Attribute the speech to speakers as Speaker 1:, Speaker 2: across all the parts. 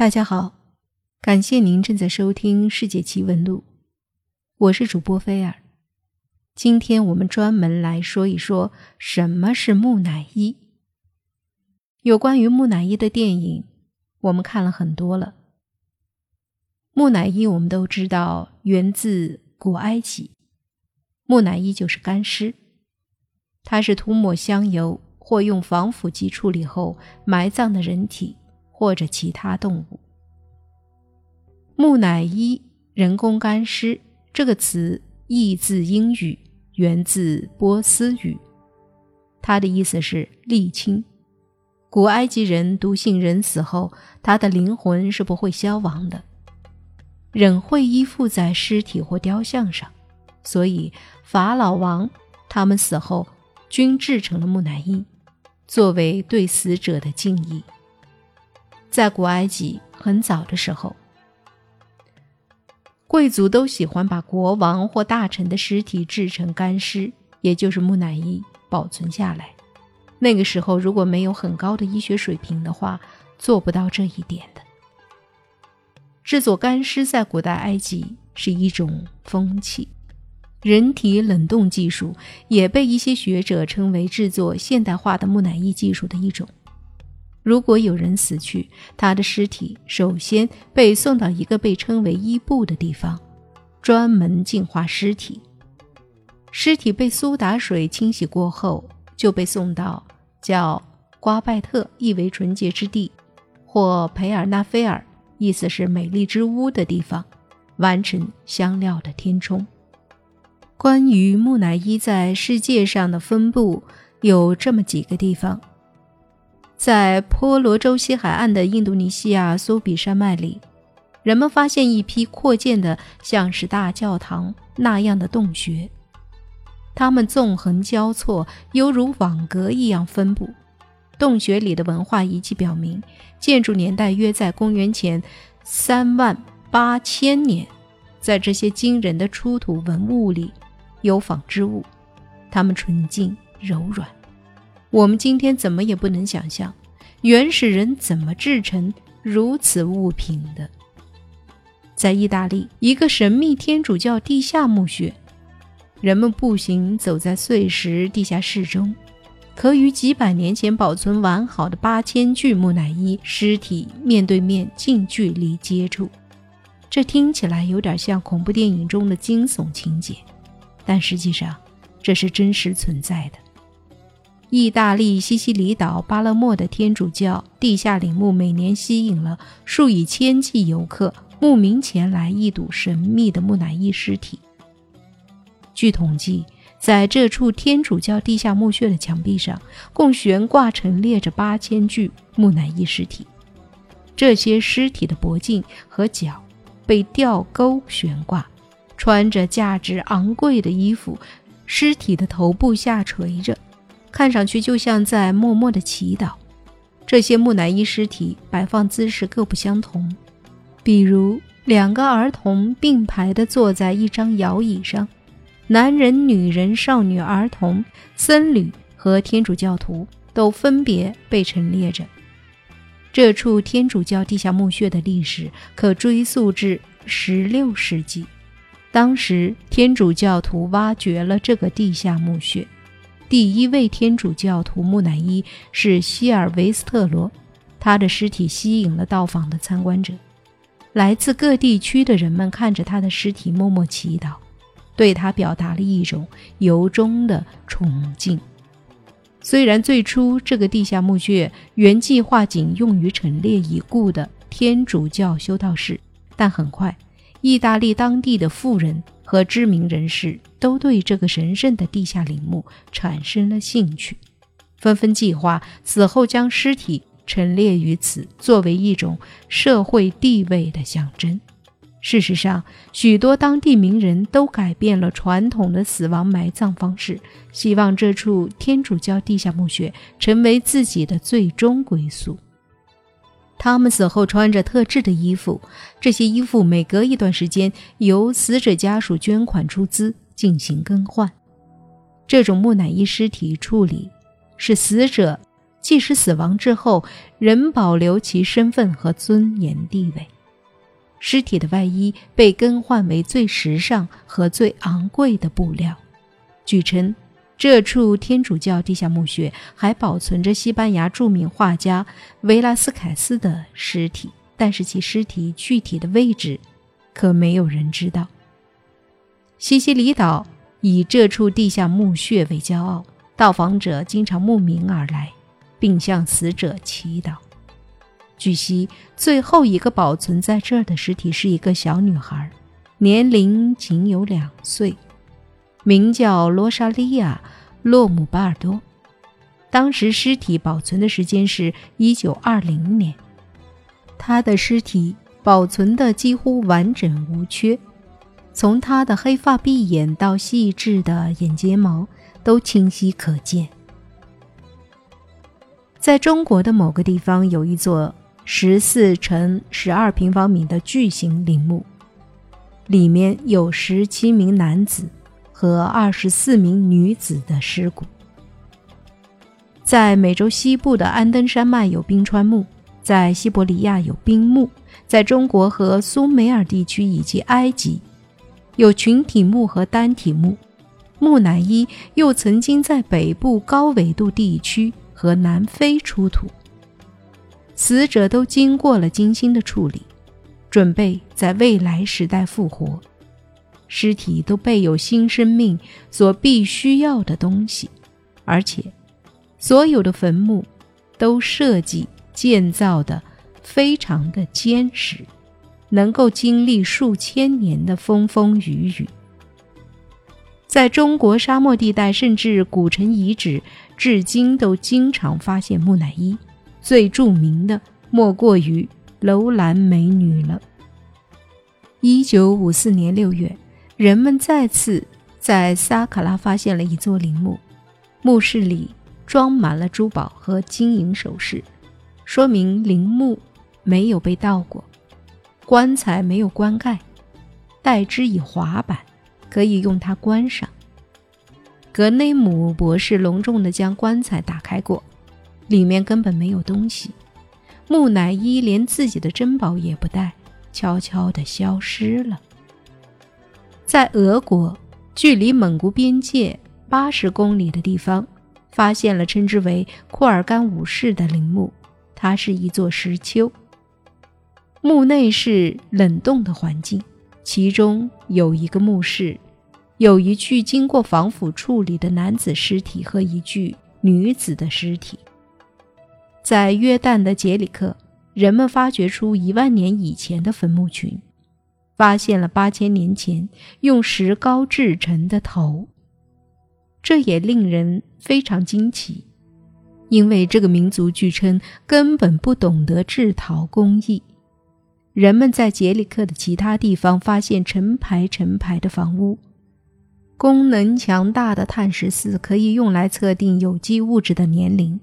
Speaker 1: 大家好，感谢您正在收听《世界奇闻录》，我是主播菲尔。今天我们专门来说一说什么是木乃伊。有关于木乃伊的电影，我们看了很多了。木乃伊我们都知道源自古埃及，木乃伊就是干尸，它是涂抹香油或用防腐剂处理后埋葬的人体。或者其他动物。木乃伊、人工干尸这个词译自英语，源自波斯语，它的意思是沥青。古埃及人笃信人死后，他的灵魂是不会消亡的，仍会依附在尸体或雕像上，所以法老王他们死后均制成了木乃伊，作为对死者的敬意。在古埃及很早的时候，贵族都喜欢把国王或大臣的尸体制成干尸，也就是木乃伊，保存下来。那个时候，如果没有很高的医学水平的话，做不到这一点的。制作干尸在古代埃及是一种风气，人体冷冻技术也被一些学者称为制作现代化的木乃伊技术的一种。如果有人死去，他的尸体首先被送到一个被称为伊布的地方，专门净化尸体。尸体被苏打水清洗过后，就被送到叫瓜拜特，意为纯洁之地，或培尔纳菲尔，意思是美丽之屋的地方，完成香料的填充。关于木乃伊在世界上的分布，有这么几个地方。在婆罗洲西海岸的印度尼西亚苏比山脉里，人们发现一批扩建的像是大教堂那样的洞穴，它们纵横交错，犹如网格一样分布。洞穴里的文化遗迹表明，建筑年代约在公元前三万八千年。在这些惊人的出土文物里，有纺织物，它们纯净柔软。我们今天怎么也不能想象，原始人怎么制成如此物品的。在意大利，一个神秘天主教地下墓穴，人们步行走在碎石地下室中，可与几百年前保存完好的八千具木乃伊尸体面对面近距离接触。这听起来有点像恐怖电影中的惊悚情节，但实际上这是真实存在的。意大利西西里岛巴勒莫的天主教地下陵墓每年吸引了数以千计游客慕名前来一睹神秘的木乃伊尸体。据统计，在这处天主教地下墓穴的墙壁上，共悬挂陈列着八千具木乃伊尸体。这些尸体的脖颈和脚被吊钩悬挂，穿着价值昂贵的衣服，尸体的头部下垂着。看上去就像在默默的祈祷。这些木乃伊尸体摆放姿势各不相同，比如两个儿童并排地坐在一张摇椅上，男人、女人、少女、儿童、僧侣和天主教徒都分别被陈列着。这处天主教地下墓穴的历史可追溯至16世纪，当时天主教徒挖掘了这个地下墓穴。第一位天主教徒木乃伊是希尔维斯特罗，他的尸体吸引了到访的参观者。来自各地区的人们看着他的尸体，默默祈祷，对他表达了一种由衷的崇敬。虽然最初这个地下墓穴原计划仅用于陈列已故的天主教修道士，但很快，意大利当地的富人。和知名人士都对这个神圣的地下陵墓产生了兴趣，纷纷计划死后将尸体陈列于此，作为一种社会地位的象征。事实上，许多当地名人都改变了传统的死亡埋葬方式，希望这处天主教地下墓穴成为自己的最终归宿。他们死后穿着特制的衣服，这些衣服每隔一段时间由死者家属捐款出资进行更换。这种木乃伊尸体处理使死者即使死亡之后，仍保留其身份和尊严地位。尸体的外衣被更换为最时尚和最昂贵的布料。据称，这处天主教地下墓穴还保存着西班牙著名画家维拉斯凯斯的尸体，但是其尸体具体的位置，可没有人知道。西西里岛以这处地下墓穴为骄傲，到访者经常慕名而来，并向死者祈祷。据悉，最后一个保存在这儿的尸体是一个小女孩，年龄仅有两岁，名叫罗莎莉亚·洛姆巴尔多。当时尸体保存的时间是一九二零年，他的尸体保存的几乎完整无缺，从他的黑发碧眼到细致的眼睫毛都清晰可见。在中国的某个地方有一座。十四乘十二平方米的巨型陵墓，里面有十七名男子和二十四名女子的尸骨。在美洲西部的安登山脉有冰川墓，在西伯利亚有冰墓，在中国和苏美尔地区以及埃及有群体墓和单体墓。木乃伊又曾经在北部高纬度地区和南非出土。死者都经过了精心的处理，准备在未来时代复活。尸体都备有新生命所必须要的东西，而且所有的坟墓都设计建造的非常的坚实，能够经历数千年的风风雨雨。在中国沙漠地带，甚至古城遗址，至今都经常发现木乃伊。最著名的莫过于楼兰美女了。一九五四年六月，人们再次在萨卡拉发现了一座陵墓，墓室里装满了珠宝和金银首饰，说明陵墓没有被盗过，棺材没有棺盖，代之以滑板，可以用它关上。格内姆博士隆重地将棺材打开过。里面根本没有东西，木乃伊连自己的珍宝也不带，悄悄地消失了。在俄国，距离蒙古边界八十公里的地方，发现了称之为库尔干武士的陵墓，它是一座石丘。墓内是冷冻的环境，其中有一个墓室，有一具经过防腐处理的男子尸体和一具女子的尸体。在约旦的杰里克，人们发掘出一万年以前的坟墓群，发现了八千年前用石膏制成的头。这也令人非常惊奇，因为这个民族据称根本不懂得制陶工艺。人们在杰里克的其他地方发现成排成排的房屋，功能强大的碳十四可以用来测定有机物质的年龄。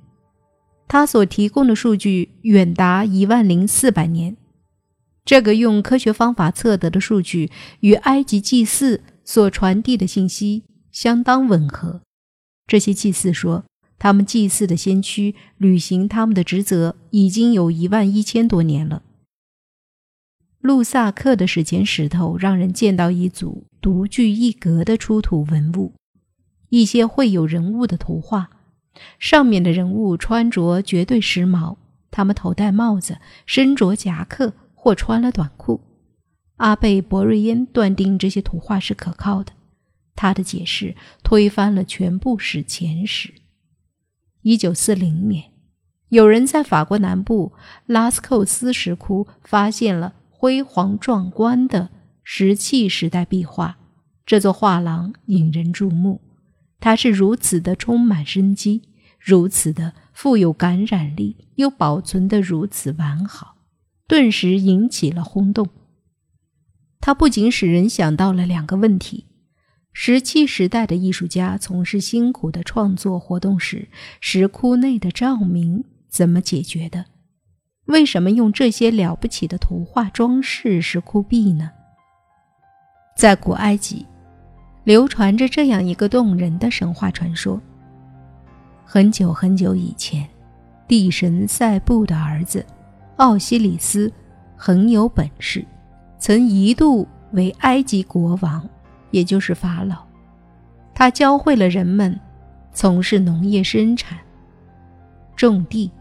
Speaker 1: 他所提供的数据远达一万零四百年，这个用科学方法测得的数据与埃及祭祀所传递的信息相当吻合。这些祭祀说，他们祭祀的先驱履行他们的职责已经有一万一千多年了。路萨克的史前石头让人见到一组独具一格的出土文物，一些绘有人物的图画。上面的人物穿着绝对时髦，他们头戴帽子，身着夹克或穿了短裤。阿贝·博瑞恩断定这些图画是可靠的，他的解释推翻了全部史前史。一九四零年，有人在法国南部拉斯寇斯石窟发现了辉煌壮观的石器时代壁画，这座画廊引人注目。它是如此的充满生机，如此的富有感染力，又保存得如此完好，顿时引起了轰动。它不仅使人想到了两个问题：石器时代的艺术家从事辛苦的创作活动时，石窟内的照明怎么解决的？为什么用这些了不起的图画装饰石窟壁呢？在古埃及。流传着这样一个动人的神话传说：很久很久以前，地神塞布的儿子奥西里斯很有本事，曾一度为埃及国王，也就是法老。他教会了人们从事农业生产、种地、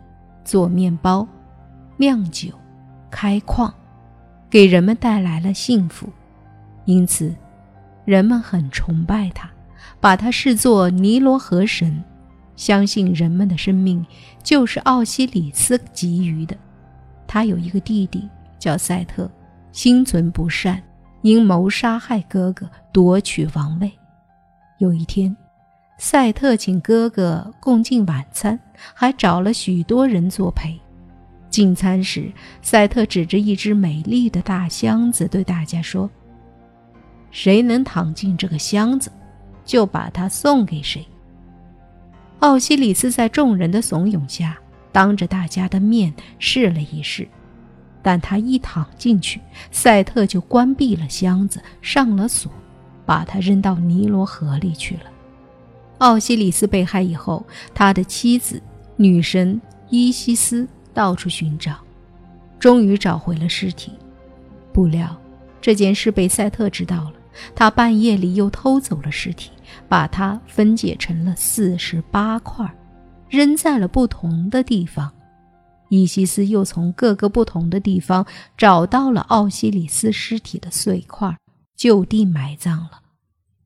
Speaker 1: 做面包、酿酒、开矿，给人们带来了幸福。因此，人们很崇拜他，把他视作尼罗河神。相信人们的生命就是奥西里斯给予的。他有一个弟弟叫赛特，心存不善，阴谋杀害哥哥，夺取王位。有一天，赛特请哥哥共进晚餐，还找了许多人作陪。进餐时，赛特指着一只美丽的大箱子对大家说：“谁能躺进这个箱子，就把它送给谁。”奥西里斯在众人的怂恿下，当着大家的面试了一试，但他一躺进去，赛特就关闭了箱子，上了锁，把他扔到尼罗河里去了。奥西里斯被害以后，他的妻子女神伊西斯到处寻找，终于找回了尸体。不料这件事被赛特知道了，他半夜里又偷走了尸体。把它分解成了四十八块，扔在了不同的地方。伊西斯又从各个不同的地方找到了奥西里斯尸体的碎块，就地埋葬了。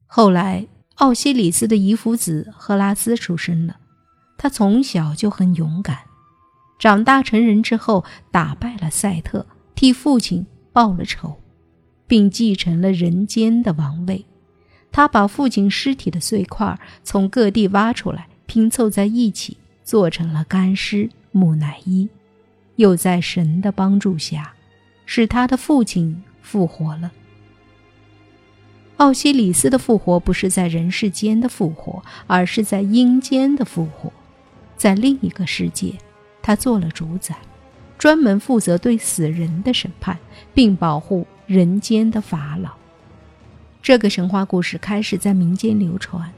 Speaker 1: 后来，奥西里斯的遗腹子赫拉斯出生了。他从小就很勇敢，长大成人之后，打败了赛特，替父亲报了仇，并继承了人间的王位。他把父亲尸体的碎块从各地挖出来，拼凑在一起，做成了干尸木乃伊，又在神的帮助下，使他的父亲复活了。奥西里斯的复活不是在人世间的复活，而是在阴间的复活，在另一个世界，他做了主宰，专门负责对死人的审判，并保护人间的法老。这个神话故事开始在民间流传，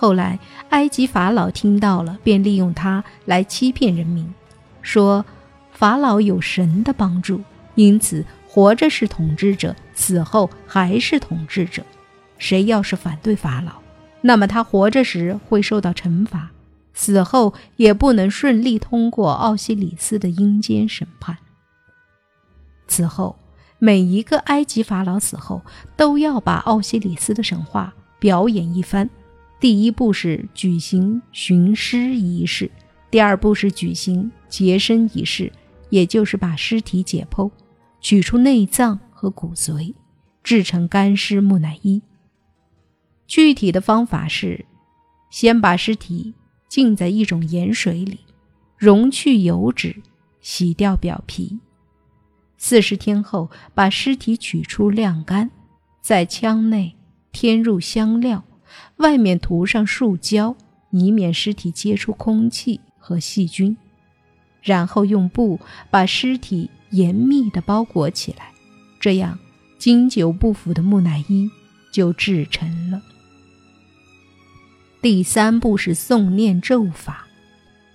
Speaker 1: 后来埃及法老听到了，便利用他来欺骗人民，说法老有神的帮助，因此活着是统治者，死后还是统治者。谁要是反对法老，那么他活着时会受到惩罚，死后也不能顺利通过奥西里斯的阴间审判。此后。每一个埃及法老死后，都要把奥西里斯的神话表演一番。第一步是举行寻尸仪式，第二步是举行洁身仪式，也就是把尸体解剖，取出内脏和骨髓，制成干尸木乃伊。具体的方法是：先把尸体浸在一种盐水里，溶去油脂，洗掉表皮。四十天后，把尸体取出晾干，在腔内添入香料，外面涂上树胶，以免尸体接触空气和细菌。然后用布把尸体严密地包裹起来，这样经久不腐的木乃伊就制成了。第三步是诵念咒法，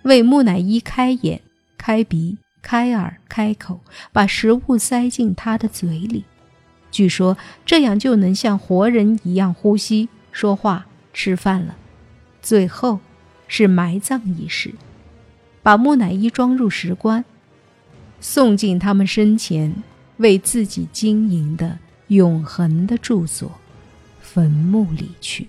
Speaker 1: 为木乃伊开眼、开鼻。开耳开口，把食物塞进他的嘴里，据说这样就能像活人一样呼吸、说话、吃饭了。最后是埋葬仪式，把木乃伊装入石棺，送进他们生前为自己经营的永恒的住所——坟墓里去。